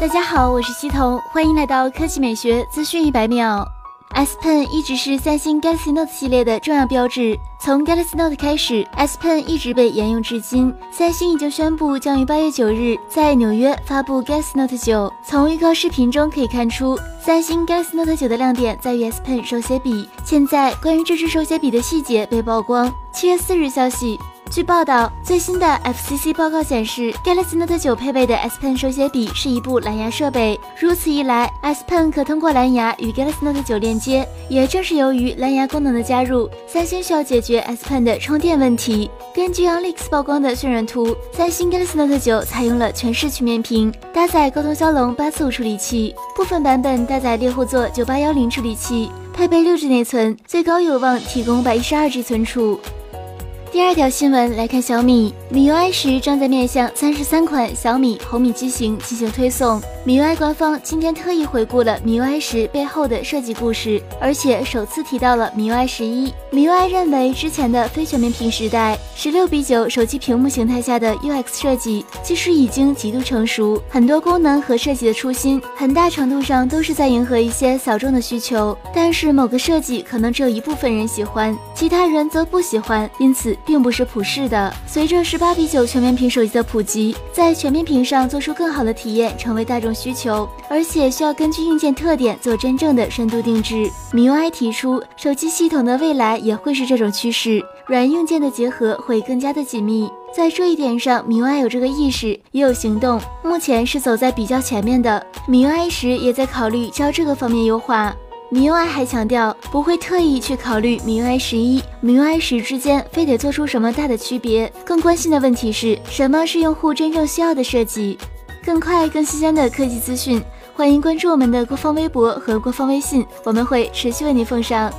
大家好，我是西彤，欢迎来到科技美学资讯一百秒。S Pen 一直是三星 Galaxy Note 系列的重要标志，从 Galaxy Note 开始，S Pen 一直被沿用至今。三星已经宣布将于八月九日在纽约发布 Galaxy Note 九。从预告视频中可以看出，三星 Galaxy Note 九的亮点在于 S Pen 手写笔。现在，关于这支手写笔的细节被曝光。七月四日消息。据报道，最新的 FCC 报告显示，Galaxy Note 9配备的 S Pen 手写笔是一部蓝牙设备。如此一来，S Pen 可通过蓝牙与 Galaxy Note 9连接。也正是由于蓝牙功能的加入，三星需要解决 S Pen 的充电问题。根据 OnLeaks 曝光的渲染图，三星 Galaxy Note 9采用了全视曲面屏，搭载高通骁龙八四五处理器，部分版本搭载猎户座九八幺零处理器，配备六 G 内存，最高有望提供百一十二 G 存储。第二条新闻来看，小米米 UI 十正在面向三十三款小米红米机型进行推送。米 UI 官方今天特意回顾了米 UI 十背后的设计故事，而且首次提到了米 UI 十一。米 UI 认为，之前的非全面屏时代，十六比九手机屏幕形态下的 UX 设计其实已经极度成熟，很多功能和设计的初心，很大程度上都是在迎合一些小众的需求。但是某个设计可能只有一部分人喜欢，其他人则不喜欢，因此。并不是普世的。随着十八比九全面屏手机的普及，在全面屏上做出更好的体验成为大众需求，而且需要根据硬件特点做真正的深度定制。MIUI 提出，手机系统的未来也会是这种趋势，软硬件的结合会更加的紧密。在这一点上，MIUI 有这个意识，也有行动，目前是走在比较前面的。MIUI 十也在考虑朝这个方面优化。MIUI 还强调不会特意去考虑 MIUI 十一、MIUI 十之间非得做出什么大的区别，更关心的问题是什么是用户真正需要的设计。更快、更新鲜的科技资讯，欢迎关注我们的官方微博和官方微信，我们会持续为您奉上。